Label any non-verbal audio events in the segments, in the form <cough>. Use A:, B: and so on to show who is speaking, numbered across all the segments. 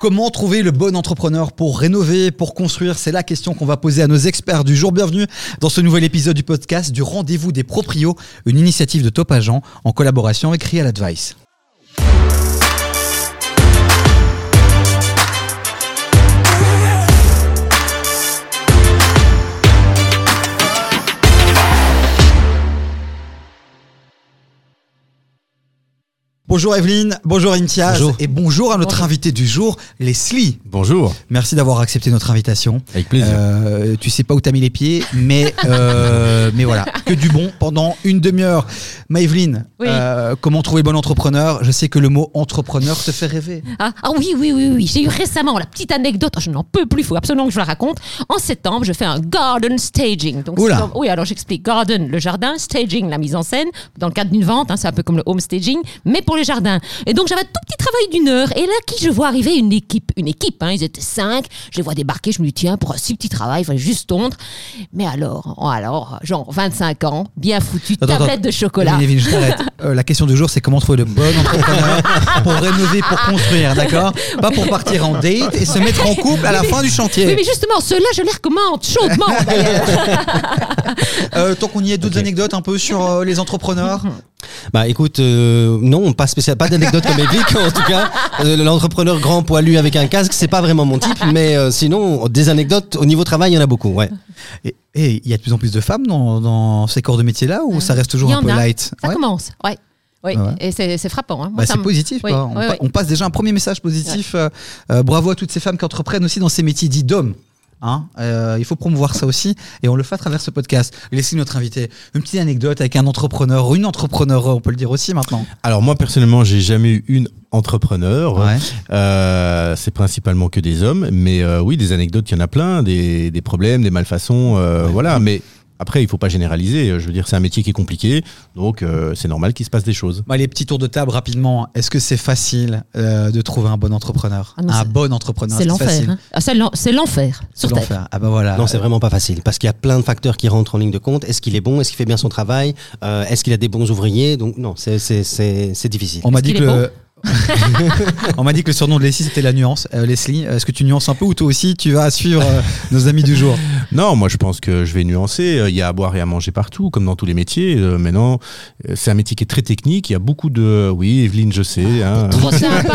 A: Comment trouver le bon entrepreneur pour rénover, pour construire? C'est la question qu'on va poser à nos experts du jour. Bienvenue dans ce nouvel épisode du podcast du Rendez-vous des Proprios, une initiative de Top Agent en collaboration avec Real Advice. Bonjour Evelyne, bonjour Imtiaz
B: Bonjour.
A: et bonjour à notre invité du jour, Leslie.
B: Bonjour,
A: Merci d'avoir accepté notre invitation.
B: avec plaisir.
A: Euh, tu sais pas où t'as mis les pieds, mais <laughs> euh, mais voilà, que du bon pendant une demi-heure. Maëveline,
C: Oui.
A: euh, comment trouver le bon entrepreneur? Je sais que le mot entrepreneur te fait rêver.
C: Ah, ah oui, oui, oui, oui. J'ai eu récemment la petite anecdote. Oh, je n'en peux plus. Il faut absolument que je la raconte. En septembre, je fais un garden staging. Donc,
A: Oula.
C: comme- oui, alors j'explique. Garden, le jardin. Staging, la mise en scène. Dans le cadre d'une vente, hein, c'est un peu comme le home staging, mais pour les jardins. Et donc, j'avais un tout petit travail d'une heure. Et là, qui je vois arriver Une équipe. Une équipe, hein, ils étaient cinq. Je les vois débarquer. Je me dis, tiens, pour un si petit travail, il fallait juste tondre. Mais alors, oh, alors, genre 25 ans, bien foutu,
A: Attends,
C: tablette
A: attends.
C: de chocolat.
A: Je. <laughs> Euh, la question du jour, c'est comment trouver le bon entrepreneur pour rénover, pour construire, d'accord? Pas pour partir en date et se mettre en couple à la <laughs> fin du
C: Oui,
A: chantier.
C: mais justement, ceux-là, je les recommande chaudement. <laughs>
A: Euh, tant qu'on y est, d'autres anecdotes un peu sur euh, les entrepreneurs?
B: Bah écoute, euh, non, pas spécial, pas d'anecdote comme Evic en tout cas. Euh, L'entrepreneur grand poilu avec un casque, c'est pas vraiment mon type, mais euh, sinon, des anecdotes au niveau travail, il y en a beaucoup, ouais.
A: Et il y a de plus en plus de femmes dans, dans ces corps de métier-là ou ça reste toujours un peu
C: a.
A: light?
C: Ça
A: Ouais.
C: commence, ouais. Oui,
A: Ouais.
C: et c'est frappant. Hein.
A: Bah, c'est positif.
C: Oui.
A: On,
C: oui,
A: pa-
C: oui.
A: on passe déjà un premier message positif. Euh, bravo à toutes ces femmes qui entreprennent aussi dans ces métiers dits d'hommes. Hein Euh, il faut promouvoir ça aussi et on le fait à travers ce podcast. Laissez notre invité une petite anecdote avec un entrepreneur ou une entrepreneur, on peut le dire aussi maintenant.
D: Alors moi personnellement, j'ai jamais eu une entrepreneur.
A: Ouais.
D: Euh, c'est principalement que des hommes, mais euh, oui, des anecdotes, il y en a plein, des, des problèmes, des malfaçons, voilà. Mais après, il faut pas généraliser. Je veux dire, c'est un métier qui est compliqué, donc euh, c'est normal qu'il se passe des choses.
A: Bah, les petits tours de table rapidement. Est-ce que c'est facile euh, de trouver un bon entrepreneur
C: Ah non,
A: Un bon entrepreneur.
C: C'est l'enfer. hein. Ah, c'est l'en- C'est l'enfer
A: C'est
C: sur Terre.
A: l'enfer. Ah bah voilà.
B: Non, c'est vraiment pas facile, parce qu'il y a plein de facteurs qui rentrent en ligne de compte. Est-ce qu'il est bon? Est-ce qu'il fait bien son travail? Euh, Est-ce qu'il a des bons ouvriers? Donc non, c'est- difficile.
A: On m'a dit que le... <laughs> on m'a dit que le surnom de Leslie c'était la nuance. Euh, Leslie, est-ce que tu nuances un peu ou toi aussi tu vas suivre euh, <laughs> nos amis du jour
D: Non, moi je pense que je vais nuancer. Il y a à boire et à manger partout, comme dans tous les métiers. Euh, maintenant, euh, c'est un métier qui est très technique. Il y a beaucoup de... Oui, Evelyne, je sais. hein.
C: Trop sympa. <laughs>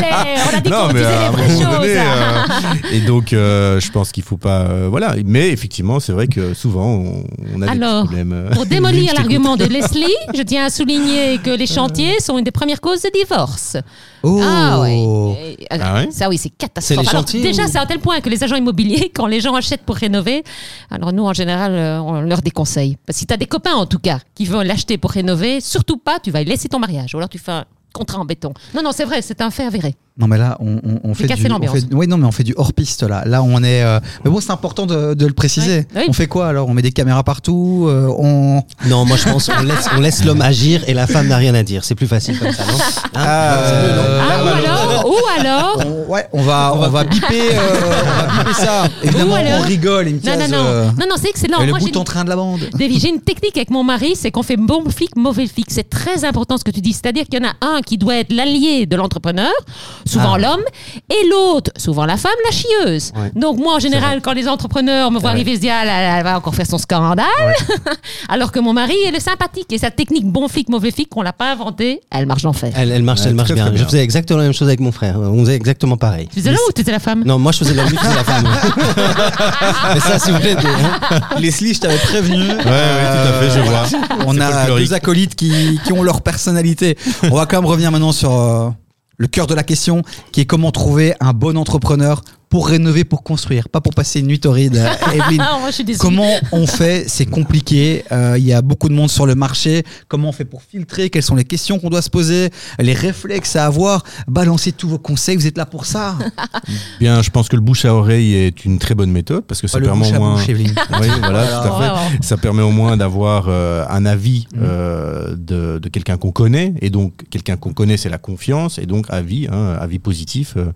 C: Allez, on a
D: à
C: les vraies choses.
D: donné, euh, et donc, euh, je pense qu'il faut pas. euh, voilà. Mais effectivement, c'est vrai que souvent, on, on a des
C: Alors,
D: problèmes. euh.
C: Pour démolir l'argument de Leslie, je tiens à souligner que les chantiers sont une des premières causes de divorce.
A: Oh
C: Ah. Et,
D: ouais?
C: Ça oui, c'est catastrophique. Alors, déjà,
B: ou-
C: c'est à tel point que les agents immobiliers, <laughs> quand les gens achètent pour rénover, alors nous, en général, euh, on leur déconseille. Parce que si tu as des copains, en tout cas, qui veulent l'acheter pour rénover, surtout pas, tu vas laisser ton mariage. Ou alors tu fais un contrat en béton. Non, non, c'est vrai, c'est un fait avéré.
A: Non mais là on, on, on fait du, on fait- oui non mais on fait du hors piste là. Là on est. euh, Mais bon c'est important de, de le préciser.
C: Ouais. Oui.
A: On fait quoi alors? On met des caméras partout. euh, on.
B: Non, moi je pense qu'on laisse, on laisse l'homme agir et la femme n'a rien à dire. C'est plus facile comme ça, non? Hein?
A: Ah,
B: non?
A: Euh,
C: Ah, ou alors, ou alors,
A: on- ouais on va on va biper euh, on va biper ça. Évidemment
C: alors-
A: on rigole. Il me
C: non, non, non, non, non, c'est excellent.
A: Et le
C: Moi, j'ai
A: bout en train de la bande.
C: J'ai une technique avec mon mari, c'est qu'on fait bon flic, mauvais flic. C'est très important ce que tu dis. C'est-à-dire qu'il y en a un qui doit être l'allié de l'entrepreneur, souvent
A: Ah.
C: l'homme, et l'autre, souvent la femme, la chieuse.
B: Ouais.
C: Donc moi, en général, quand les entrepreneurs me voient arriver, ils se disent, ah, là, là, elle va encore faire son scandale. <laughs> Alors que mon mari, elle est sympathique. Et sa technique bon flic, mauvais flic, qu'on l'a pas inventée, elle marche d'enfer.
B: Elle, elle marche,
D: Ouais,
B: elle marche
D: très,
B: bien.
D: très
B: Je faisais exactement la même chose avec mon frère. On faisait exactement pareil.
C: Tu faisais l'homme ou tu étais la femme
B: Non, moi je faisais l'homme, lui faisait la femme. <laughs> Mais ça, si vous voulez. hein.
A: Leslie je t'avais prévenu.
D: Ouais, ouais, tout à fait, je vois.
A: On a
D: folklorique.
A: deux acolytes qui, qui ont leur personnalité. On va quand même revenir maintenant sur euh, le cœur de la question, qui est comment trouver un bon entrepreneur pour rénover, pour construire, pas pour passer une nuit torride. <laughs> Evelyne,
C: Ah, moi, je suis désolée.
A: comment on fait? C'est compliqué. Euh, Il y a beaucoup de monde sur le marché. Comment on fait pour filtrer? Quelles sont les questions qu'on doit se poser? Les réflexes à avoir? Balancez tous vos conseils. Vous êtes là pour ça. <laughs>
D: Bien, je pense que le bouche à oreille est une très bonne méthode parce que ça
A: le
D: permet
A: bouche
D: au
A: à
D: moins.
A: bouche, Evelyne. <laughs>
D: Oui, voilà, tout à fait.
C: Ouais, ouais.
D: Ça permet au moins d'avoir euh, un avis
A: Mm.
D: euh, de, de quelqu'un qu'on connaît. Et donc, quelqu'un qu'on connaît, c'est la confiance. Et donc, avis, hein, avis positif, euh,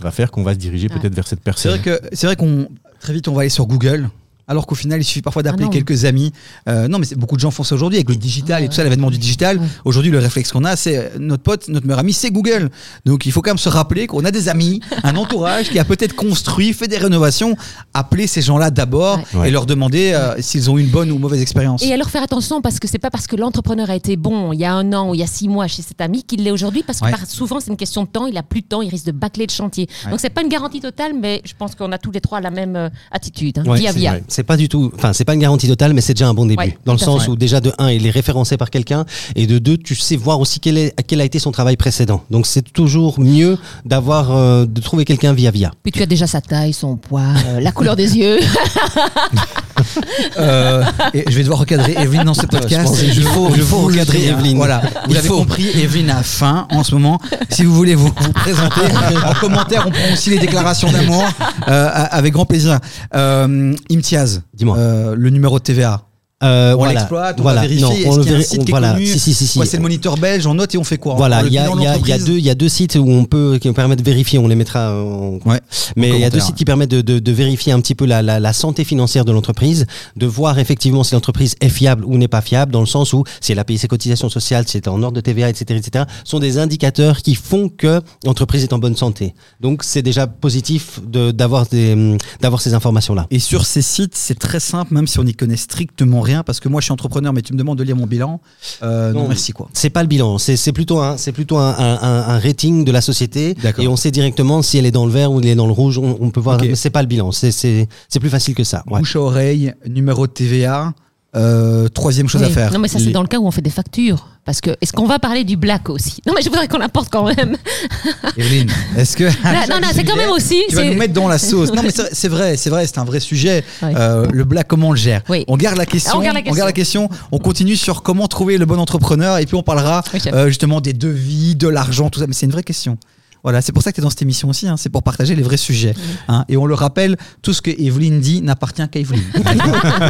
D: va faire qu'on va se diriger
C: Ouais.
D: peut-être vers cette
A: C'est
D: personne.
A: c'est vrai qu'on très vite on va aller sur Google Alors qu'au final, il suffit parfois d'appeler
C: Ah
A: quelques amis. Euh, non, mais c'est- beaucoup de gens font ça aujourd'hui avec le digital et tout ça, l'avènement du digital. Aujourd'hui, le réflexe qu'on a, c'est euh, notre pote, notre meilleur ami, c'est Google. Donc, il faut quand même se rappeler qu'on a des amis, un entourage qui a peut-être construit, fait des rénovations. Appeler ces gens-là d'abord
D: Ouais.
A: et leur demander euh, s'ils ont eu une bonne ou mauvaise expérience.
C: Et alors faire attention parce que c'est pas parce que l'entrepreneur a été bon il y a un an ou il y a six mois chez cet ami qu'il l'est aujourd'hui parce que
A: Ouais.
C: par- souvent c'est une question de temps, il a plus de temps, il risque de bâcler le chantier. Donc c'est pas une garantie totale, mais je pense qu'on a tous les trois la même euh, attitude. hein.
B: Ouais,
C: via via.
B: C'est pas du tout, enfin, c'est pas une garantie totale, mais c'est déjà un bon début.
C: Ouais,
B: dans le sens
C: fait.
B: où déjà de un, il est référencé par quelqu'un, et de deux, tu sais voir aussi quel, est, quel a été son travail précédent. Donc c'est toujours mieux d'avoir, euh, de trouver quelqu'un via via.
C: Puis tu as déjà sa taille, son poids, euh, la couleur des yeux. <laughs>
A: Euh, et je vais devoir recadrer Evelyne dans ce podcast. Je-
B: faut-
A: je
B: il faut recadrer. Evelyne.
A: Voilà, vous
B: Il
A: l'avez
B: faut.
A: compris, Evelyne a faim en ce moment. Si vous voulez vous, vous présenter <laughs> en commentaire, on prend aussi les déclarations d'amour euh, avec grand plaisir. Euh, Imtiaz,
B: Dis-moi.
A: euh, le numéro de TVA.
B: Euh,
A: On
B: voilà.
A: l'exploite, on
B: voilà. Non,
A: Est-ce
B: on le
A: qu'il y a un
B: véri-
A: site
B: on-
A: qui est
B: voilà. Si, si, si, si.
A: C'est le moniteur belge, on note et on fait quoi On
B: Voilà, il y a, y a- y a deux, y a deux sites où on peut, qui permettent de vérifier, on les mettra en,
A: Ouais,
B: mais il y a deux sites qui permettent de, de- de vérifier un petit peu la, la- la santé financière de l'entreprise, de voir effectivement si l'entreprise est fiable ou n'est pas fiable, dans le sens où si elle a payé ses cotisations sociales, si elle est en ordre de TVA, etc., etc., sont des indicateurs qui font que l'entreprise est en bonne santé. Donc c'est déjà positif de- d'avoir d'avoir ces informations-là.
A: Et sur ces sites, c'est très simple, même si on n'y connaît strictement rien, parce que moi je suis entrepreneur, mais tu me demandes de lire mon bilan. Euh, non,
B: Non.
A: merci quoi.
B: C'est pas le bilan, c'est plutôt un, c'est plutôt un, un- rating de la société et on sait directement si elle est dans le vert ou elle est dans le rouge. On, on peut voir, mais c'est pas le bilan, c'est plus facile que ça. Ouais.
A: Bouche à oreille, numéro de TVA, euh, troisième chose à faire.
C: Non mais ça c'est
A: Les-
C: dans le cas où on fait des factures. Parce que est-ce qu'on va parler du black aussi? Non mais je voudrais qu'on apporte quand même. <laughs>
A: Evelyne, est-ce que.
C: non, non, c'est quand même aussi,
A: Tu vas nous mettre dans la sauce. Non, mais c'est vrai, c'est vrai, c'est un vrai sujet. Euh, le black, comment on le gère?
C: Oui.
A: On garde la question.
C: On garde la
A: question. On continue sur comment trouver le bon entrepreneur. Et puis on parlera euh, justement des devis, de l'argent, tout ça. Mais c'est une vraie question. Voilà, c'est pour ça que tu es dans cette émission aussi, hein, c'est pour partager les vrais sujets. hein. et on le rappelle, tout ce que Evelyne dit n'appartient qu'à Evelyne.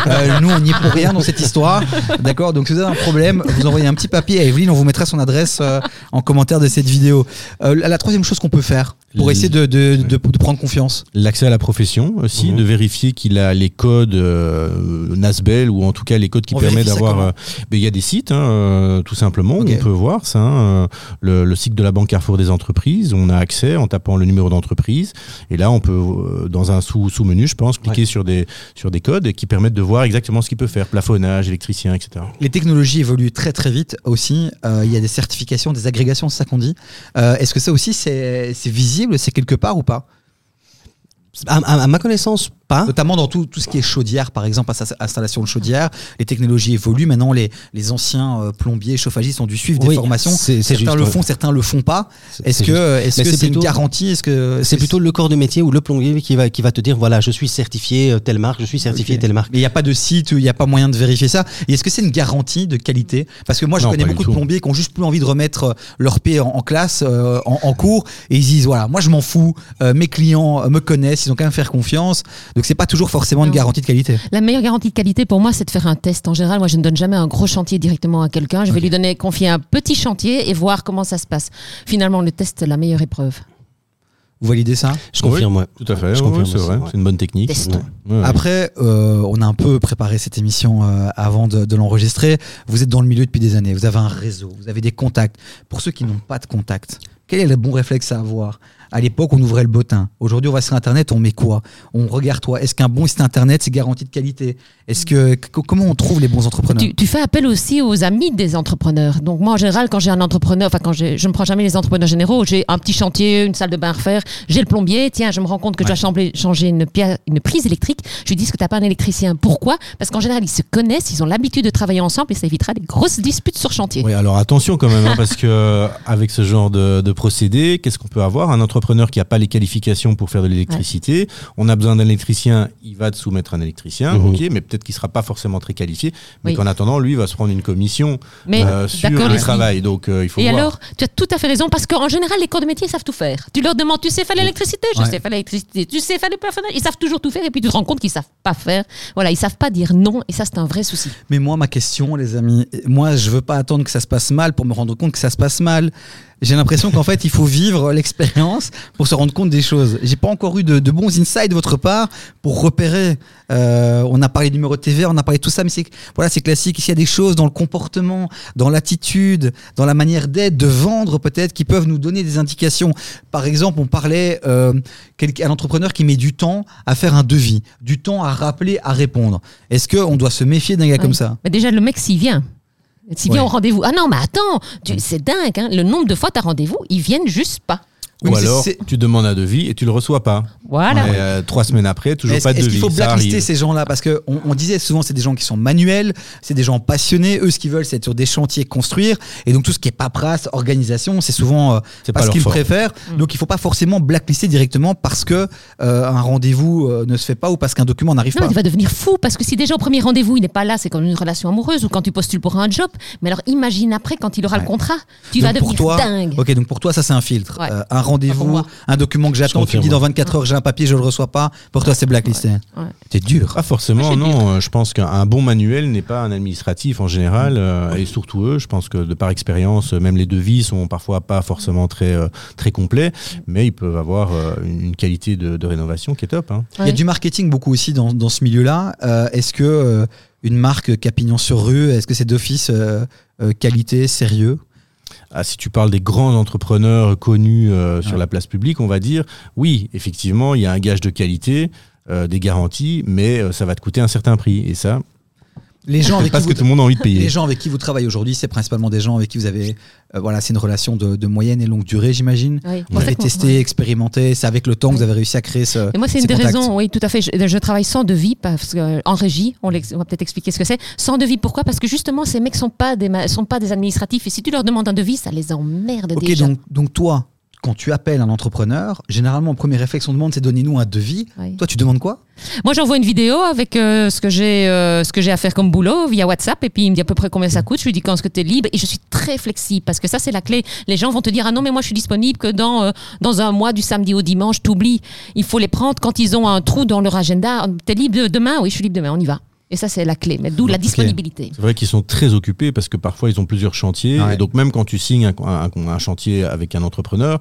A: Euh, nous, on n'y est pour rien dans cette histoire. D'accord? Donc, si vous avez un problème, vous envoyez un petit papier à Evelyne, on vous mettra son adresse euh, en commentaire de cette vidéo. Euh, la, la troisième chose qu'on peut faire pour essayer de, de- de- de prendre confiance.
D: L'accès à la profession aussi,
B: Mhm.
D: de vérifier qu'il a les codes euh, NASBEL ou en tout cas les codes qui
A: On
D: permettent d'avoir. euh, il y a des sites, hein, euh, tout simplement,
A: Ok.
D: où on peut voir ça. hein, le, le site de la Banque Carrefour des entreprises, on a accès en tapant le numéro d'entreprise. Et là, on peut, dans un sous- sous-menu, je pense, cliquer sur, des, sur des codes qui permettent de voir exactement ce qu'il peut faire plafonnage, électricien, etc.
A: Les technologies évoluent très très vite aussi. Il y a des certifications, des agrégations, c'est ça qu'on dit. Est-ce que ça aussi c'est c'est c'est quelque part ou pas?
B: À ma connaissance, pas.
A: Notamment dans tout, tout ce qui est chaudière, par exemple, ins- installation de chaudière. Les technologies évoluent. Maintenant, les, les anciens euh, plombiers, chauffagistes ont dû suivre des
B: Oui,
A: formations.
B: c'est-
A: Certains
B: juste,
A: le
B: ouais.
A: font, certains le font pas.
B: C'est-
A: Est-ce que est-ce que
B: c'est
A: une garantie? Est-ce que
B: C'est plutôt le corps de métier ou le plombier qui va, qui va te dire voilà, je suis certifié euh, telle marque, je suis certifié telle marque.
A: Mais il n'y a pas de site, il n'y a pas moyen de vérifier ça. Et est-ce que c'est une garantie de qualité? Parce que moi, je
D: Non,
A: connais beaucoup de plombiers qui ont juste plus envie de remettre euh, leur paix en, en classe, euh, en, en cours, et ils se disent voilà, moi je m'en fous, euh, mes clients euh, me connaissent, ils ont quand même faire confiance. Donc c'est pas toujours forcément une garantie de qualité.
C: La meilleure garantie de qualité pour moi, c'est de faire un test. En général, moi, je ne donne jamais un gros chantier directement à quelqu'un. Je vais lui donner, confier un petit chantier et voir comment ça se passe. Finalement, le test, c'est la meilleure épreuve.
A: Vous validez ça?
B: Je confirme, ouais.
D: Tout à fait,
B: Je
D: ouais,
B: confirme
D: c'est vrai, c'est une bonne technique.
C: Testons.
D: Ouais, ouais.
A: Après, euh, on a un peu préparé cette émission euh, avant de, de l'enregistrer. Vous êtes dans le milieu depuis des années, vous avez un réseau, vous avez des contacts. Pour ceux qui n'ont pas de contacts, quel est le bon réflexe à avoir? À l'époque, on ouvrait le bottin. Aujourd'hui, on va sur Internet, on met quoi? On regarde toi. Est-ce qu'un bon site Internet, c'est garantie de qualité? Est-ce que comment on trouve les bons entrepreneurs?
C: Tu, tu fais appel aussi aux amis des entrepreneurs. Donc moi, en général, quand j'ai un entrepreneur, enfin quand je ne prends jamais les entrepreneurs généraux, j'ai un petit chantier, une salle de bain à refaire, j'ai le plombier, tiens, je me rends compte que je dois changer, une, une prise électrique. Je lui dis, est-ce que tu n'as pas un électricien? Pourquoi? Parce qu'en général, ils se connaissent, ils ont l'habitude de travailler ensemble et ça évitera des grosses disputes sur chantier.
D: Oui, alors attention quand même, hein, parce que euh, avec ce genre de, de procédé, qu'est-ce qu'on peut avoir? Un entrepreneur qui n'a pas les qualifications pour faire de l'électricité, on a besoin d'un électricien, il va te soumettre un électricien,
B: Mhm.
D: ok, mais peut-être qu'il sera pas forcément très qualifié, mais
C: Oui.
D: qu'en attendant, lui, il va se prendre une commission
C: Mais
D: euh, sur le travail, donc euh, il faut
C: Et
D: voir.
C: alors, tu as tout à fait raison, parce qu'en général, les corps de métier savent tout faire. Tu leur demandes, tu sais faire l'électricité? Je
A: Ouais.
C: sais faire l'électricité. Tu sais faire le plafonnage? Ils savent toujours tout faire, et puis tu te rends compte qu'ils savent pas faire. Voilà, ils savent pas dire non, et ça, c'est un vrai souci.
A: Mais moi, ma question, les amis, moi, je veux pas attendre que ça se passe mal pour me rendre compte que ça se passe mal. J'ai l'impression qu'en fait, il faut vivre l'expérience pour se rendre compte des choses. J'ai pas encore eu de, de bons insights de votre part pour repérer. Euh, on a parlé du numéro de TV, on a parlé de tout ça, mais c'est voilà, c'est classique. S'il y a des choses dans le comportement, dans l'attitude, dans la manière d'être, de vendre peut-être, qui peuvent nous donner des indications. Par exemple, on parlait euh, quelqu'un- un entrepreneur qui met du temps à faire un devis, du temps à rappeler, à répondre. Est-ce que on doit se méfier d'un gars comme ça?
C: Mais déjà, le mec, s'il vient. S'il vient
A: Ouais.
C: au rendez-vous. Ah non, mais attends, tu- c'est dingue. hein. Le nombre de fois, tu as rendez-vous, ils viennent juste pas.
A: Oui,
D: Ou alors, tu demandes un devis et tu le reçois pas.
C: Voilà.
D: Et, euh, trois semaines après, toujours
A: Est-ce
D: pas de
A: est-ce
D: devis.
A: qu'il faut blacklister ces gens-là? Parce qu'on on disait souvent, c'est des gens qui sont manuels, c'est des gens passionnés. Eux, ce qu'ils veulent, c'est être sur des chantiers, construire. Et donc, tout ce qui est paperasse, organisation, c'est souvent euh, pas, ce qu'ils préfèrent.
C: Mm.
A: Donc, il faut pas forcément blacklister directement parce que euh, un rendez-vous euh, ne se fait pas ou parce qu'un document n'arrive pas.
C: tu vas devenir fou parce que si déjà au premier rendez-vous il n'est pas là, c'est comme une relation amoureuse ou quand tu postules pour un job. Mais alors imagine après quand il aura
A: Ouais.
C: le contrat, tu
A: Donc,
C: vas devenir
A: toi,
C: dingue.
A: Ok, donc pour toi, ça c'est un filtre.
C: Ouais.
A: Euh, un rendez-vous,
C: moi.
A: un document que j'attends, tu me dis dans 24 heures j'ai un papier, je le reçois pas. Pour toi, c'est blacklisté.
C: Ouais.
A: C'est dur.
D: Pas forcément,
C: Moi,
D: non. Euh, Je pense qu'un bon manuel n'est pas un administratif en général, euh, et surtout eux. Je pense que de par expérience, euh, même les devis sont parfois pas forcément très euh, très complets, mais ils peuvent avoir euh, une qualité de, de rénovation qui est top. hein.
A: Il y a du marketing beaucoup aussi dans, dans ce milieu-là. Euh, est-ce que euh, une marque Capignon sur rue, est-ce que c'est d'office euh, euh, qualité, sérieux?
D: Ah, si tu parles des grands entrepreneurs connus euh, sur la place publique, on va dire, oui, effectivement, il y a un gage de qualité, euh, des garanties, mais euh, ça va te coûter un certain prix. Et ça,
A: Les gens <laughs> avec
D: pas
A: qui
D: que
A: vous,
D: tout le monde a envie de payer.
A: les gens avec qui vous travaillez aujourd'hui, c'est principalement des gens avec qui vous avez, euh, voilà, c'est une relation de, de moyenne et longue durée, j'imagine.
C: Oui.
A: Vous avez testé, expérimenté, c'est avec le temps que vous avez réussi à créer ce.
C: Et moi, c'est
A: ces
C: une des
A: contacts.
C: raisons, oui, tout à fait. Je, je travaille sans devis, parce que, euh, en régie, on, va peut-être expliquer ce que c'est. Sans devis, pourquoi? Parce que justement, ces mecs sont pas des, ma- sont pas des administratifs. Et si tu leur demandes un devis, ça les emmerde
A: Ok,
C: déjà.
A: donc, donc toi, quand tu appelles un entrepreneur, généralement, le premier réflexe qu'on demande, c'est donnez-nous un devis.
C: Oui.
A: Toi, tu demandes quoi?
C: Moi, j'envoie une vidéo avec euh, ce que j'ai euh, ce que j'ai à faire comme boulot via WhatsApp et puis il me dit à peu près combien ça coûte. Je lui dis quand est-ce que tu es libre et je suis très flexible parce que ça c'est la clé. Les gens vont te dire ah non mais moi je suis disponible que dans euh, dans un mois du samedi au dimanche. T'oublies. Il faut les prendre quand ils ont un trou dans leur agenda. T'es libre de- demain? Oui, je suis libre demain. On y va. Et ça c'est la clé. Mais d'où la disponibilité.
D: C'est vrai qu'ils sont très occupés parce que parfois ils ont plusieurs chantiers.
A: Ouais.
D: Et donc même quand tu signes un, un- un chantier avec un entrepreneur,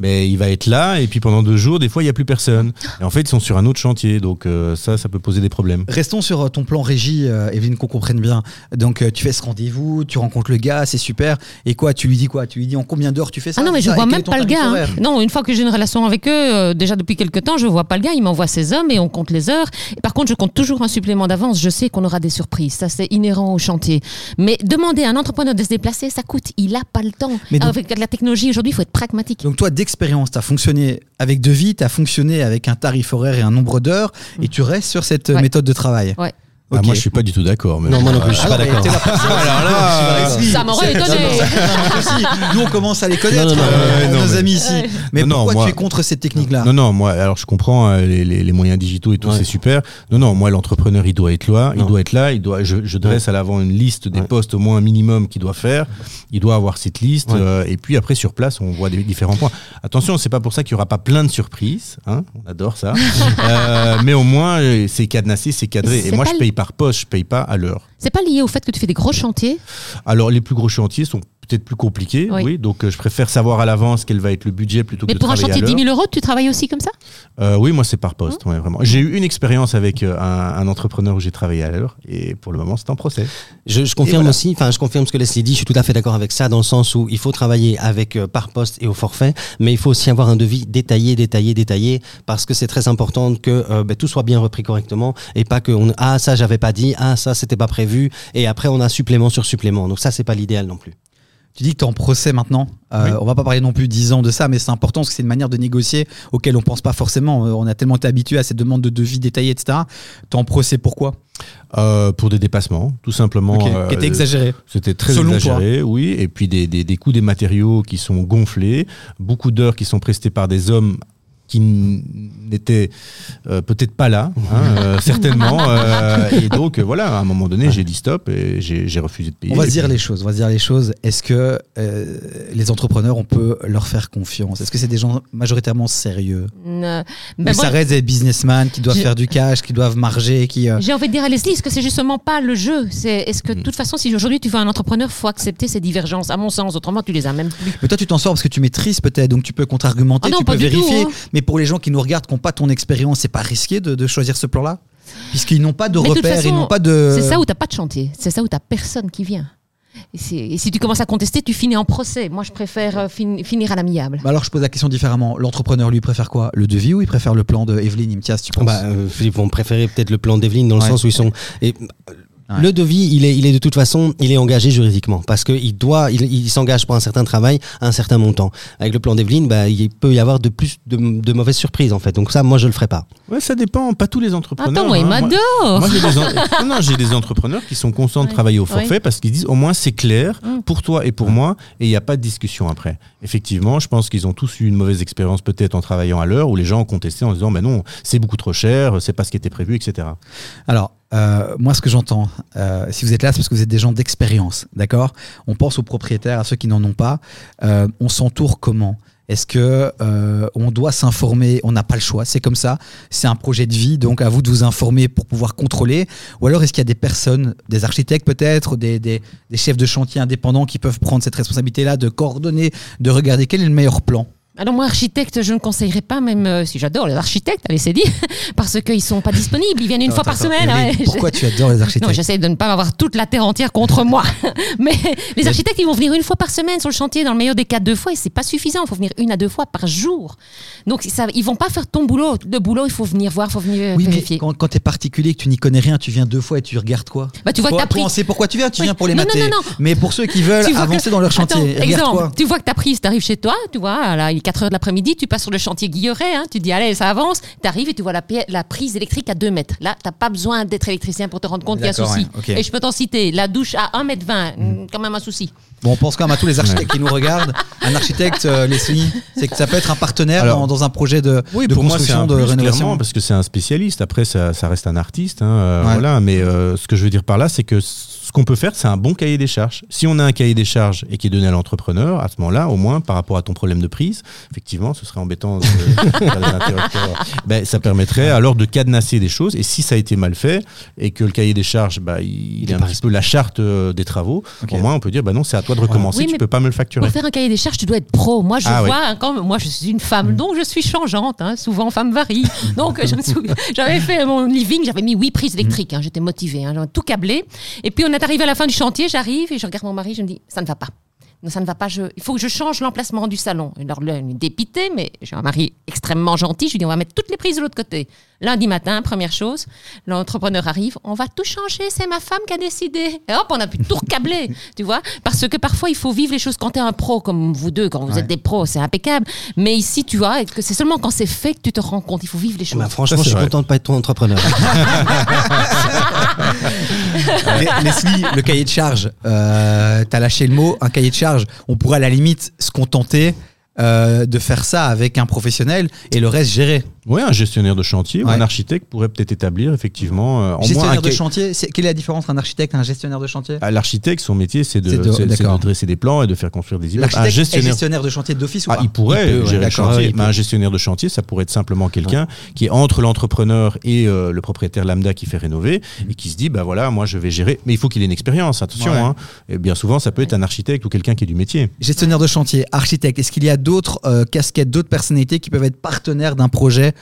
D: mais il va être là et puis pendant deux jours, des fois il n'y a plus personne. Et en fait ils sont sur un autre chantier. Donc euh, ça, ça peut poser des problèmes.
A: Restons sur euh, ton plan régie, euh, Evelyne, qu'on comprenne bien. Donc, euh, tu fais ce rendez-vous, tu rencontres le gars, c'est super. Et quoi, tu lui dis quoi? Tu lui dis en combien d'heures tu fais ça?
C: Ah non, mais je
A: ça
C: vois même pas le gars. hein. Non, une fois que j'ai une relation avec eux, euh, déjà depuis quelques temps, je vois pas le gars. Il m'envoie ses hommes et on compte les heures. Et par contre, je compte toujours un supplément d'avance. Je sais qu'on aura des surprises. Ça, c'est inhérent au chantier. Mais demander à un entrepreneur de se déplacer, ça coûte. Il a pas le temps.
A: Mais donc-
C: avec la technologie aujourd'hui, il faut être pragmatique.
A: Donc, toi, d'expérience, tu as fonctionné avec devis, tu as fonctionné avec un tarif horaire et un nombre d'heures, et tu restes sur cette
C: Ouais.
A: méthode de travail.
C: Ouais.
D: Ah,
A: Ok.
D: moi je suis pas du tout d'accord.
B: Non, moi non plus, je suis
A: Ah
B: pas <laughs> d'accord.
C: Ça m'aurait étonné.
A: Nous, on commence à les connaître,
B: Non, non, non,
A: euh,
D: non,
A: nos
D: mais-
A: amis ici.
C: Ouais.
A: Mais
D: Non, non,
A: pourquoi
D: moi-
A: tu es contre cette technique-là
D: Non, non, moi, alors je comprends euh, les, les- les moyens digitaux et tout,
B: Ouais.
D: c'est super. Non, non, moi, l'entrepreneur, il doit être là, il doit être là, il doit, je, je dresse à l'avant une liste des
B: Ouais.
D: postes au moins un minimum qu'il doit faire. Il doit avoir cette liste,
B: Ouais.
D: euh, et puis après, sur place, on voit des différents points. Attention, c'est pas pour ça qu'il y aura pas plein de surprises, hein, on adore ça. <laughs> Euh, mais au moins, c'est cadenassé, c'est cadré. Et moi, je paye par poste, je paye pas à l'heure.
C: C'est pas lié au fait que tu fais des gros chantiers?
D: Alors, les plus gros chantiers sont peut-être plus compliqués,
C: Oui.
D: oui. Donc, euh, je préfère savoir à l'avance quel va être le budget plutôt que
C: Mais
D: de
C: pour un chantier de 10
D: l'heure.
C: 000 euros, tu travailles aussi comme ça?
D: Euh, oui, moi c'est par poste, ouais, vraiment. J'ai eu une expérience avec euh, un, un entrepreneur où j'ai travaillé à l'heure et pour le moment c'est en procès.
B: Je, je confirme
A: voilà.
B: aussi, enfin je confirme ce que Leslie dit, je suis tout à fait d'accord avec ça dans le sens où il faut travailler avec euh, par poste et au forfait, mais il faut aussi avoir un devis détaillé, détaillé, détaillé, parce que c'est très important que euh, ben, tout soit bien repris correctement et pas que on, ah ça j'avais pas dit, ah ça c'était pas prévu et après on a supplément sur supplément. Donc ça c'est pas l'idéal non plus.
A: Tu dis que tu es en procès maintenant. Euh,
D: Oui.
A: On va pas parler non plus 10 ans de ça, mais c'est important parce que c'est une manière de négocier auquel on pense pas forcément. Euh, On a tellement été habitué à ces demandes de devis détaillés, etc. Tu es en procès pourquoi
D: Euh, pour des dépassements, tout simplement. Euh,
A: Qui était exagéré.
D: C'était très
A: Selon
D: exagéré, oui. Et puis des, des, des coûts des matériaux qui sont gonflés, beaucoup d'heures qui sont prestées par des hommes qui n'était euh, peut-être pas là, hein, euh, <laughs> certainement. euh, et donc, voilà, à un moment donné, j'ai dit stop et j'ai refusé de payer.
A: On va se dire
D: puis-
A: les choses. On va se dire les choses. Est-ce que euh, les entrepreneurs, on peut leur faire confiance? Est-ce que c'est des gens majoritairement sérieux?
C: Euh,
A: Ou
C: ben
A: ça
C: moi,
A: reste des businessmen qui doivent
C: Je-
A: faire du cash, qui doivent marger, qui. euh,
C: J'ai envie de dire à Leslie, est-ce que c'est justement pas le jeu? C'est est-ce que de toute façon, si aujourd'hui tu veux un entrepreneur, faut accepter ces divergences? À mon sens, autrement tu les as même plus.
A: Mais toi, tu t'en sors parce que tu maîtrises peut-être, donc tu peux contre-argumenter,
C: Ah
A: tu peux
C: tout,
A: vérifier.
C: hein.
A: Mais pour les gens qui nous regardent, qui n'ont pas ton expérience, c'est pas risqué de, de choisir ce plan-là? Puisqu'ils n'ont pas de
C: Mais
A: repères,
C: façon,
A: ils n'ont pas de.
C: C'est ça où t'as pas de chantier. C'est ça où t'as personne qui vient. Et, si tu commences à contester, tu finis en procès. Moi, je préfère euh, fin- finir à l'amiable.
A: Bah alors, je pose la question différemment. L'entrepreneur, lui, préfère quoi? Le devis ou il préfère le plan de Evelyne Imtiaz, tu penses?
B: Bah, euh, ils vont préférer peut-être le plan d'Evelyne dans le
A: Ouais.
B: sens où ils sont. Et,
A: Ouais.
B: Le devis, il est, il est de toute façon, il est engagé juridiquement parce que il doit, il, il s'engage pour un certain travail à un certain montant. Avec le plan d'Evelyne, bah, il peut y avoir de plus de, de mauvaises surprises en fait. Donc ça, moi, je le ferai pas.
D: Ouais, ça dépend. Pas tous les entrepreneurs.
C: Attends, moi, il
D: hein. Moi-
C: m'adore.
D: Moi, j'ai des, en- <laughs> non, non, j'ai des entrepreneurs qui sont conscients de
C: Ouais.
D: travailler au forfait
C: Ouais.
D: parce qu'ils disent au moins c'est clair
C: Mm.
D: pour toi et pour moi et il n'y a pas de discussion après. Effectivement, je pense qu'ils ont tous eu une mauvaise expérience peut-être en travaillant à l'heure où les gens ont contesté en disant mais non, c'est beaucoup trop cher, c'est pas ce qui était prévu, etc.
A: Alors, euh, moi, ce que j'entends, euh, si vous êtes là, c'est parce que vous êtes des gens d'expérience, d'accord? On pense aux propriétaires, à ceux qui n'en ont pas. Euh, on s'entoure comment? Est-ce que on doit s'informer? On n'a pas le choix, c'est comme ça. C'est un projet de vie, donc à vous de vous informer pour pouvoir contrôler. Ou alors, est-ce qu'il y a des personnes, des architectes peut-être, des chefs de chantier indépendants qui peuvent prendre cette responsabilité-là de coordonner, de regarder quel est le meilleur plan?
C: Alors moi, architecte, je ne conseillerais pas, même euh, si j'adore les architectes, allez, c'est dit, <laughs> parce qu'ils sont pas disponibles. Ils viennent une fois par semaine. Ouais.
A: Pourquoi tu adores les
C: Non,
A: architectes
C: j'essaie de ne pas avoir toute la terre entière contre moi. <laughs> Mais les architectes, ils vont venir une fois par semaine sur le chantier, dans le meilleur des cas, deux fois, et c'est pas suffisant. Il faut venir une à deux fois par jour. Donc, ça, ils vont pas faire ton boulot. Le boulot, il faut venir voir, il faut venir
A: Oui, mais
C: vérifier.
A: quand, quand tu es particulier, que tu n'y connais rien, tu viens deux fois et tu regardes quoi
C: Bah, tu vois que
A: Toi,
C: t'as pris.
A: sait pourquoi tu viens, tu
C: Oui.
A: viens pour les
C: Non, non,
A: mater.
C: non, non.
A: Mais pour ceux qui veulent
C: Tu
A: avancer
C: que-
A: dans leur chantier,
C: Attends, exemple,
A: quoi
C: tu vois que ta prise, tu arrives chez toi, tu vois, là, il 4 heures de l'après-midi, tu passes sur le chantier Guilleret, hein, tu dis, allez, ça avance, tu arrives et tu vois la, prise électrique à 2 mètres. Là, tu pas besoin d'être électricien pour te rendre compte qu'il y a
A: D'accord,
C: souci.
A: ouais.
C: Et je peux t'en citer, la douche à 1 mètre 20, mm, quand même un souci.
A: Bon, on pense quand même à tous les architectes qui nous regardent. Un architecte, euh, Leslie, c'est que ça peut être un partenaire
D: Alors,
A: dans, dans un projet de,
D: Oui,
A: de
D: pour moi, c'est
A: construction,
D: un
A: de
D: plus,
A: rénovation.
D: parce que c'est un spécialiste. Après, ça, ça reste un artiste. hein, euh,
A: Ouais.
D: Voilà. Mais euh, ce que je veux dire par là, c'est que ce qu'on peut faire, c'est un bon cahier des charges. Si on a un cahier des charges et qui est donné à l'entrepreneur, à ce moment-là, au moins, par rapport à ton problème de prise, effectivement, ce serait embêtant de. <laughs> Ben, ça permettrait alors de cadenasser des choses. Et si ça a été mal fait et que le cahier des charges, bah, il,
B: Il
D: est un petit peu la charte euh, des travaux, au moins, on peut dire, bah non, c'est à toi de recommencer.
C: Oui,
D: tu peux pas me le facturer.
C: Pour faire un cahier des charges, tu dois être pro. Moi, je
D: Ah,
C: vois, hein, quand moi, je suis une femme,
A: Mm.
C: donc je suis changeante. hein, souvent, femme varie. <laughs> Donc, j'avais fait mon living, j'avais mis huit prises électriques. hein, J'étais motivée, hein, j'avais tout câblé. Et puis, on est arrivé à la fin du chantier, j'arrive et je regarde mon mari, je me dis, ça ne va pas. Non, ça ne va pas. Je, il faut que je change l'emplacement du salon. Alors là, il est dépité, mais j'ai un mari extrêmement gentil. Je lui dis, on va mettre toutes les prises de l'autre côté. Lundi matin, première chose, l'entrepreneur arrive, on va tout changer. C'est ma femme qui a décidé. Et hop, on a pu tout recabler, <laughs> tu vois. Parce que parfois, il faut vivre les choses quand tu es un pro comme vous deux, quand vous
A: Ouais.
C: êtes des pros, c'est impeccable. Mais ici, tu vois, que c'est seulement quand c'est fait que tu te rends compte. Il faut vivre les choses.
B: Bah, franchement,
D: Ça,
B: je suis
D: vrai.
B: content de pas être ton entrepreneur. <laughs> <laughs> <laughs>
A: Les- Leslie, le cahier de charge, euh, t'as lâché le mot, un cahier de charge. On pourrait à la limite se contenter euh, de faire ça avec un professionnel et le reste gérer.
D: Oui, un gestionnaire de chantier ou un architecte pourrait peut-être établir effectivement euh, en moins un
A: gestionnaire de chantier, c'est- quelle est la différence entre un architecte et un gestionnaire de chantier?
D: Ah, L'architecte, son métier, c'est de,
A: C'est de-
D: c'est- c'est
A: d'accord.
D: de dresser des plans et de faire construire des immeubles. Un
A: est
D: gestionnaire,
A: de chantier d'office ou
D: ah,
A: pas?
D: il pourrait
B: Il peut, ouais,
D: gérer le chantier,
B: ouais, il
D: mais
B: peut.
D: un gestionnaire de chantier, ça pourrait être simplement quelqu'un qui est entre l'entrepreneur et euh, le propriétaire lambda qui fait rénover et qui se dit, bah voilà, moi je vais gérer. Mais il faut qu'il ait une expérience, attention.
A: Ouais.
D: hein. Et bien souvent, ça peut être un architecte ou quelqu'un qui est du métier.
A: Gestionnaire de chantier, architecte, est-ce qu'il y a d'autres euh, casquettes, d'autres personnalités qui peuvent être partenaires d'un projet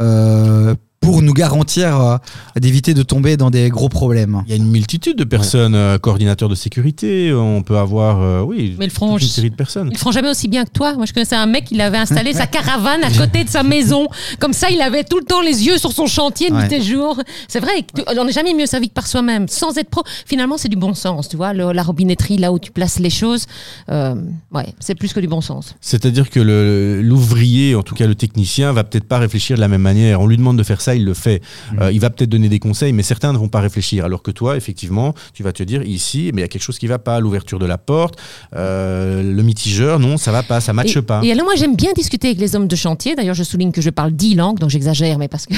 A: euh, pour nous garantir euh, d'éviter de tomber dans des gros problèmes
D: Il y a une multitude de personnes, euh, coordinateurs de sécurité, on peut avoir, euh, oui,
C: Mais le
D: une série de personnes.
C: Ils le feront jamais aussi bien que toi. Moi, je connaissais un mec, il avait installé <laughs> sa caravane à côté de sa maison. Comme ça, il avait tout le temps les yeux sur son chantier, nuit
A: Ouais.
C: et jour. C'est vrai, tu- on n'est jamais mieux servi que par soi-même, sans être pro. Finalement, c'est du bon sens, tu vois. le- la robinetterie, là où tu places les choses, euh, ouais, c'est plus que du bon sens.
D: C'est-à-dire que l'ouvrier, en tout cas le technicien, va peut-être pas réfléchir de la même manière. On lui demande de faire ça, il le fait.
A: Mhm.
D: Euh, il va peut-être donner des conseils, mais certains ne vont pas réfléchir. Alors que toi, effectivement, tu vas te dire ici, mais il y a quelque chose qui va pas. L'ouverture de la porte, euh, le mitigeur, non, ça va pas, ça matche
C: et,
D: pas.
C: Et alors moi j'aime bien discuter avec les hommes de chantier. D'ailleurs je souligne que je parle dix langues, donc j'exagère, mais parce que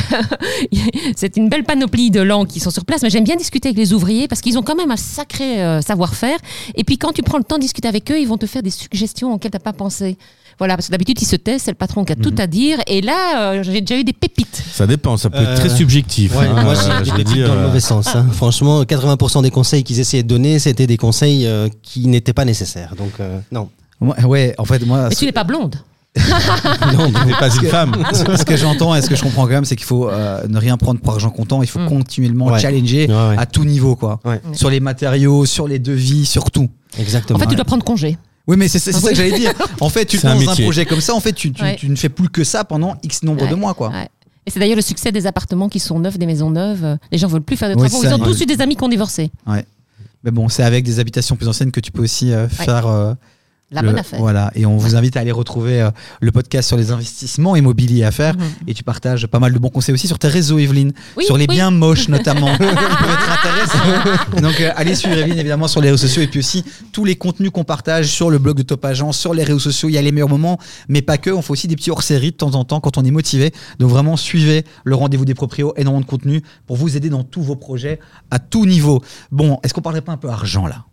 C: <laughs> c'est une belle panoplie de langues qui sont sur place. Mais j'aime bien discuter avec les ouvriers parce qu'ils ont quand même un sacré euh, savoir-faire. Et puis quand tu prends le temps de discuter avec eux, ils vont te faire des suggestions auxquelles tu n'as pas pensé. Voilà, parce que d'habitude ils se taisent, c'est le patron qui a tout à dire. Et là euh, j'ai déjà eu des pépites.
D: Ça dépend, ça peut être
B: Euh,
D: très subjectif.
B: Ouais,
D: hein,
B: moi,
D: euh,
B: j'ai
D: je
B: des
D: veux
B: pépites
D: dire,
B: dans le
D: euh,
B: mauvais sens. hein. Franchement, 80% des conseils qu'ils essayaient de donner, c'était des conseils euh, qui n'étaient pas nécessaires. Donc, euh, non.
A: Moi- ouais, en fait, moi,
C: Mais
A: ce,
C: tu n'es pas blonde. <laughs>
B: non
D: Tu n'es pas une femme.
A: ce que j'entends et ce que je comprends quand même, c'est qu'il faut euh, ne rien prendre pour argent comptant. Il faut
C: Mm.
A: continuellement
B: Ouais.
A: challenger
B: Ouais, ouais.
A: à tout niveau, quoi.
B: Ouais,
A: Sur les matériaux, sur les devis, sur tout.
B: exactement.
C: En fait, tu dois prendre congé.
A: Oui, mais c'est c'est ça que j'allais dire. <laughs> En fait, tu te
D: un
A: projet comme ça, en fait, tu, tu-
C: Ouais.
A: tu ne fais plus que ça pendant X nombre de mois, quoi.
C: Ouais. Et c'est d'ailleurs le succès des appartements qui sont neufs, des maisons neuves. Les gens veulent plus faire de travaux. Ils ont
A: ouais.
C: tous eu des amis qui ont divorcé.
A: Mais bon, c'est avec des habitations plus anciennes que tu peux aussi euh, faire euh,
C: La
A: le-
C: bonne affaire.
A: Voilà, et on vous invite à aller retrouver euh, le podcast sur les investissements immobiliers à faire.
C: Mhm.
A: Et tu partages pas mal de bons conseils aussi sur tes réseaux, Evelyne.
C: Oui,
A: sur les
C: oui.
A: biens moches, <laughs> notamment. <laughs> Donc, euh, allez suivre Evelyne, évidemment, sur les réseaux sociaux. Et puis aussi, tous les contenus qu'on partage sur le blog de Top Agent, sur les réseaux sociaux. Il y a les meilleurs moments, mais pas que. On fait aussi des petits hors-série de temps en temps quand on est motivé. Donc, vraiment, suivez le rendez-vous des proprios, énormément de contenu pour vous aider dans tous vos projets à tout niveau. Bon, est-ce qu'on parlerait pas un peu argent, là?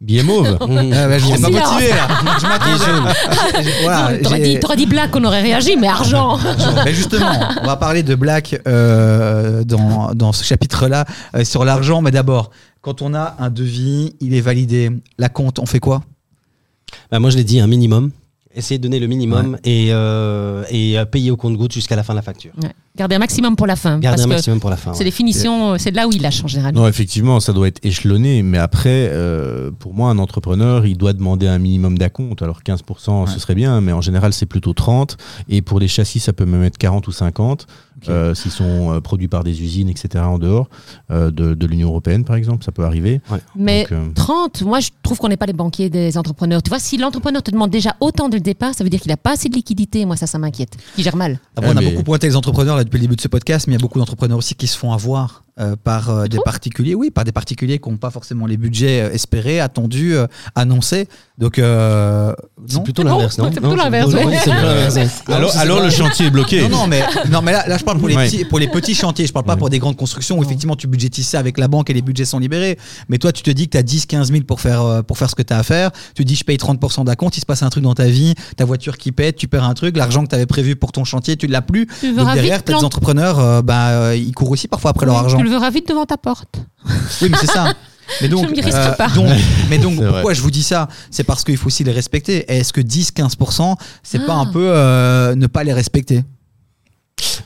D: Billet mauve. <laughs>
A: Ah bah, Je n'étais pas motivé, là. <laughs> Je m'attendais. Voilà,
C: T'aurais
A: j'ai-
C: dit, t'aurais dit black, on aurait réagi, mais argent.
A: Ben justement, on va parler de Black euh, dans, dans ce chapitre-là euh, sur l'argent. Mais d'abord, quand on a un devis, il est validé. La compte, on fait quoi?
B: Bah, moi, je l'ai dit, un minimum. Essayez de donner le minimum et, euh, et euh, payer au compte-goutte jusqu'à la fin de la facture.
C: Ouais. Gardez un maximum pour la fin.
B: Gardez
C: parce
B: un
C: que
B: maximum pour la fin.
C: c'est
B: ouais.
C: les finitions, euh, c'est de là où il lâche en général.
D: Non, effectivement, ça doit être échelonné, mais après, euh, pour moi, un entrepreneur, il doit demander un minimum d'acompte. Alors 15%,
A: Ouais.
D: ce serait bien, mais en général, c'est plutôt 30. Et pour les châssis, ça peut même être 40 ou 50,
A: Ok.
D: euh, s'ils sont euh, produits par des usines, etc., en dehors euh, de, de l'Union européenne, par exemple, ça peut arriver.
C: Mais
D: Donc, euh,
C: 30, moi je trouve qu'on n'est pas les banquiers des entrepreneurs. Tu vois, si l'entrepreneur te demande déjà autant dès le départ, ça veut dire qu'il n'a pas assez de liquidité. Moi, ça, ça m'inquiète. Qui gère mal.
A: Après, On a
D: mais-
A: beaucoup pointé les entrepreneurs là, depuis le début de ce podcast, mais il y a beaucoup d'entrepreneurs aussi qui se font avoir euh, par euh, des particuliers. Oui, par des particuliers qui n'ont pas forcément les budgets euh, espérés, attendus, euh, annoncés. Donc, euh,
B: C'est plutôt l'inverse, non
C: c'est plutôt
B: Non,
C: l'inverse,
B: oui,
C: ouais.
B: c'est plutôt l'inverse, ouais. <laughs>
D: alors, alors le chantier est bloqué.
A: Non, non, mais, non, mais là, là, je parle pour les,
D: Ouais.
A: petits, pour les petits chantiers. Je parle pas
D: Ouais.
A: pour des grandes constructions où effectivement tu budgétises ça avec la banque et les budgets sont libérés. Mais toi, tu te dis que tu as 10, 15 000 pour faire, euh, pour faire ce que tu as à faire. Tu dis, je paye 30% d'acompte, il se passe un truc dans ta vie, ta voiture qui pète, tu perds un truc, l'argent que tu avais prévu pour ton chantier, tu ne l'as plus.
C: Tu
A: Donc derrière, tu as des entrepreneurs, euh, bah, euh, ils courent aussi parfois après leur argent.
C: Tu le verras vite devant ta porte.
A: Oui, mais c'est ça. <laughs> Mais donc,
C: Je risque pas.
A: donc, <laughs> mais donc
D: vrai.
A: pourquoi je vous dis ça? C'est parce qu'il faut aussi les respecter. Est-ce que 10-15%, c'est pas
C: Ah.
A: un peu euh, ne pas les respecter?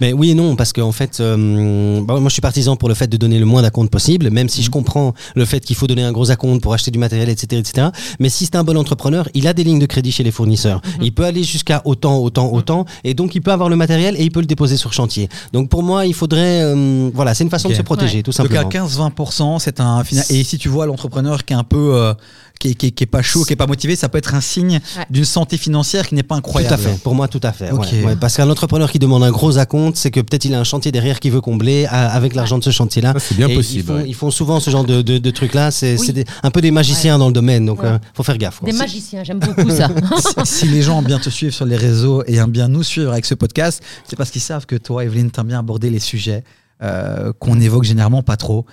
B: Mais oui et non, parce qu'en fait, euh, bah, moi je suis partisan pour le fait de donner le moins d'acompte possible, même si je comprends le fait qu'il faut donner un gros acompte pour acheter du matériel, etc. etc. Mais si c'est un bon entrepreneur, il a des lignes de crédit chez les fournisseurs. Il peut aller jusqu'à autant, autant, autant, et donc il peut avoir le matériel et il peut le déposer sur chantier. Donc pour moi, il faudrait, euh, voilà, c'est une façon de se protéger,
C: Ouais.
B: tout
A: Donc à
B: simplement.
A: 15-20%, c'est un final. Et si tu vois l'entrepreneur qui est un peu, euh, qui, est, qui est- qui est pas chaud, qui est pas motivé, ça peut être un signe
C: Ouais.
A: d'une santé financière qui n'est pas
B: Tout
A: incroyable.
B: à fait. Pour moi, tout à fait.
A: Ok.
B: ouais. Ouais, parce qu'un entrepreneur qui demande un gros acompte, c'est que peut-être il a un chantier derrière qu'il veut combler à- avec l'argent de ce chantier-là.
D: C'est bien
B: Et
D: possible.
B: Ils font,
D: ouais.
B: ils font souvent ce genre de, de, de trucs-là. C'est
C: Oui.
B: un peu des magiciens dans le domaine, donc
C: Ouais.
B: euh, faut faire gaffe. quoi.
C: Des magiciens, j'aime beaucoup ça. <laughs>
A: si, si les gens aiment bien te suivre sur les réseaux et aiment bien nous suivre avec ce podcast, c'est parce qu'ils savent que toi, Evelyne, t'aimes bien aborder les sujets euh, qu'on évoque généralement pas trop.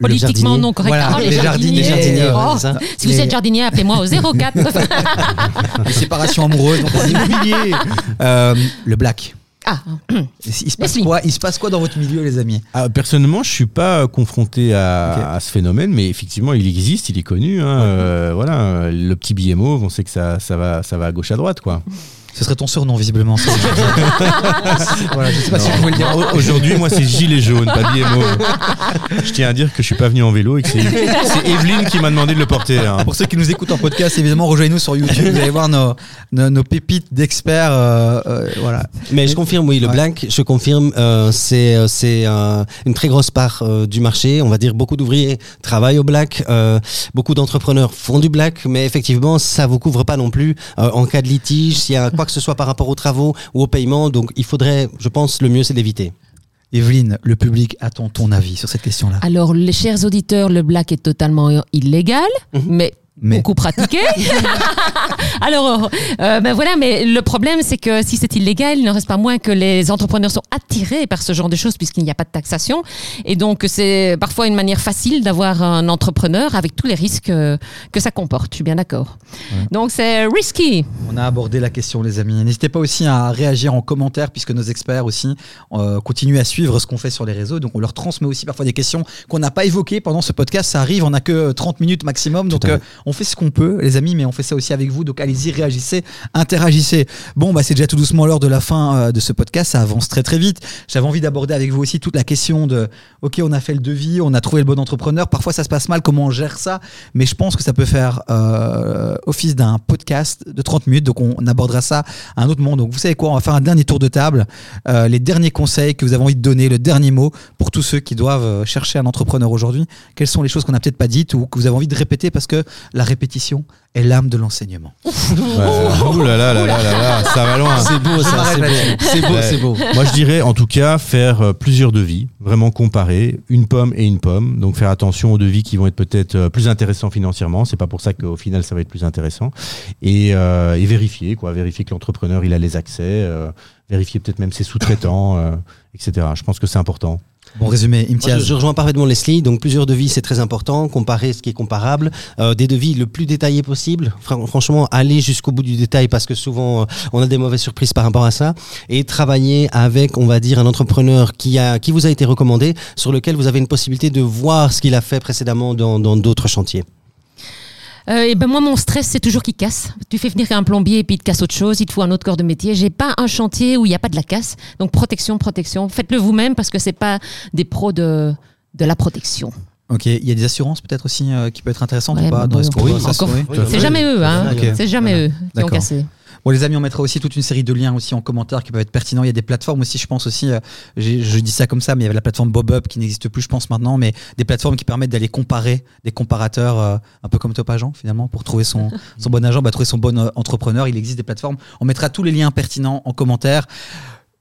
C: Politiquement non correct.
A: Voilà,
C: Oh, les,
A: les
C: jardiniers.
A: jardiniers,
C: Oh,
B: ça.
C: Si vous
A: Les-
C: êtes jardinier, appelez-moi au 04. <laughs>
A: les séparations amoureuses, donc immobilier. Euh, le black.
C: ah,
A: Il se, passe quoi, il se passe quoi dans votre milieu, les amis?
D: Ah, personnellement, je suis pas euh, confronté à, ce phénomène, mais effectivement, il existe, il est connu. hein, euh, voilà, le petit billet mauve, on sait que ça, ça va, ça va à gauche à droite, quoi. <laughs>
A: Ce serait ton surnom, visiblement. <laughs> voilà, je sais pas si je pouvais le dire.
D: Au- Aujourd'hui, moi, c'est gilet jaune, pas mauve. Je tiens à dire que je suis pas venu en vélo et que c'est Evelyne qui m'a demandé de le porter. hein.
A: Pour ceux qui nous écoutent en podcast, évidemment, rejoignez-nous sur YouTube. Vous allez voir nos, nos, nos pépites d'experts. euh, euh, voilà.
B: Mais je confirme, oui, le
A: Ouais.
B: black, je confirme, euh, c'est euh, c'est euh, une très grosse part euh, du marché. On va dire beaucoup d'ouvriers travaillent au black, euh, beaucoup d'entrepreneurs font du black, mais effectivement, ça vous couvre pas non plus euh, en cas de litige, s'il y a quoi que ce soit par rapport aux travaux ou au paiement. Donc, il faudrait, je pense, le mieux, c'est d'éviter.
A: Evelyne, le public attend ton avis sur cette question-là.
C: Alors, les chers auditeurs, le black est totalement illégal, mais
A: Mais
C: beaucoup pratiqué. <laughs> Alors, euh, ben voilà, mais le problème, c'est que si c'est illégal, il n'en reste pas moins que les entrepreneurs sont attirés par ce genre de choses puisqu'il n'y a pas de taxation. Et donc, c'est parfois une manière facile d'avoir un entrepreneur avec tous les risques euh, que ça comporte. Je suis bien d'accord. Donc, c'est risky.
A: on a abordé la question, les amis. N'hésitez pas aussi à réagir en commentaire, puisque nos experts aussi euh, continuent à suivre ce qu'on fait sur les réseaux. Donc, on leur transmet aussi parfois des questions qu'on n'a pas évoquées pendant ce podcast. Ça arrive, on n'a que 30 minutes maximum. Donc,
B: fait.
A: euh, on fait ce qu'on peut, les amis, mais on fait ça aussi avec vous. Donc, allez-y, réagissez, interagissez. Bon, bah, c'est déjà tout doucement l'heure de la fin euh, de ce podcast. Ça avance très, très vite. J'avais envie d'aborder avec vous aussi toute la question de OK, on a fait le devis, on a trouvé le bon entrepreneur. Parfois, ça se passe mal. Comment on gère ça? Mais je pense que ça peut faire euh, office d'un podcast de 30 minutes. Donc, on, abordera ça à un autre moment. Donc, vous savez quoi? On va faire un dernier tour de table. Euh, les derniers conseils que vous avez envie de donner, le dernier mot pour tous ceux qui doivent chercher un entrepreneur aujourd'hui. Quelles sont les choses qu'on n'a peut-être pas dites ou que vous avez envie de répéter parce que la répétition est l'âme de l'enseignement.
D: Ouh là là là là là là, ça va loin.
B: C'est beau, ça, c'est beau. C'est beau,
D: Ouais.
B: c'est beau.
D: Moi, je dirais en tout cas faire euh, plusieurs devis, vraiment comparer une pomme et une pomme. Donc faire attention aux devis qui vont être peut-être euh, plus intéressants financièrement. C'est pas pour ça qu'au final ça va être plus intéressant. Et, euh, et vérifier quoi, vérifier que l'entrepreneur il a les accès, euh, vérifier peut-être même ses sous-traitants, euh, etc. Je pense que c'est important.
A: Bon résumé,
B: Moi, je,
A: Imtiaz.
B: je rejoins parfaitement Leslie. Donc plusieurs devis, c'est très important. Comparer ce qui est comparable. Euh, des devis le plus détaillés possible. Fran- franchement, aller jusqu'au bout du détail parce que souvent euh, on a des mauvaises surprises par rapport à ça. Et travailler avec, on va dire, un entrepreneur qui a, qui vous a été recommandé, sur lequel vous avez une possibilité de voir ce qu'il a fait précédemment dans d'autres chantiers.
C: Euh, et ben moi, mon stress, c'est toujours qu'il casse. Tu fais venir un plombier et puis il te casse autre chose, il te faut un autre corps de métier. J'ai pas un chantier où il n'y a pas de la casse. Donc protection, protection. Faites-le vous-même parce que c'est pas des pros de, de la protection.
A: Ok, il y a des assurances peut-être aussi euh, qui peut être intéressantes
C: Ouais,
A: ou pas
C: bah
A: dans
C: bon, oui,
A: s'assurer
B: Oui,
C: C'est jamais eux, hein. C'est jamais
A: Voilà.
C: eux qui ont cassé.
A: Bon les amis, on mettra aussi toute une série de liens aussi en commentaire qui peuvent être pertinents. Il y a des plateformes aussi, je pense aussi, euh, je dis ça comme ça, mais il y avait la plateforme BobUp qui n'existe plus, je pense maintenant, mais des plateformes qui permettent d'aller comparer des comparateurs, euh, un peu comme Top Agent finalement, pour trouver son, <laughs> son bon agent, bah, trouver son bon euh, entrepreneur. Il existe des plateformes. On mettra tous les liens pertinents en commentaire.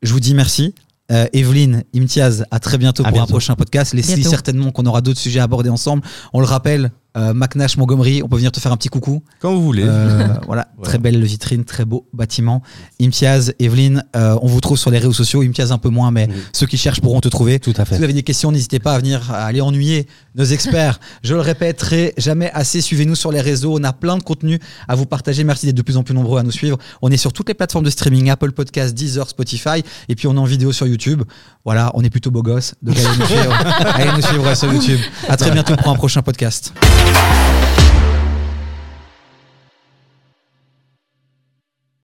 A: Je vous dis merci. Euh, Evelyne, Imtiaz, à très bientôt
B: À
A: pour un prochain podcast. Leslie,
C: Bientôt.
A: certainement qu'on aura d'autres sujets à aborder ensemble. On le rappelle, euh, McNash Montgomery, on peut venir te faire un petit coucou.
D: Quand vous voulez.
A: Euh, <laughs> voilà, très belle vitrine, très beau bâtiment. Imtiaz, Evelyne, euh, on vous trouve sur les réseaux sociaux. Imtiaz un peu moins, mais
B: Oui.
A: ceux qui cherchent pourront te trouver.
B: Tout à
A: Si vous
B: fait.
A: avez des questions, n'hésitez pas à venir à aller ennuyer nos experts. <laughs> Je le répéterai jamais assez. Suivez-nous sur les réseaux. On a plein de contenu à vous partager. Merci d'être de plus en plus nombreux à nous suivre. On est sur toutes les plateformes de streaming Apple Podcasts, Deezer, Spotify. Et puis on est en vidéo sur YouTube. Voilà, on est plutôt beau gosse. Donc <laughs> allez nous suivre, allez nous suivre sur YouTube. À très bientôt pour un prochain podcast. Bye.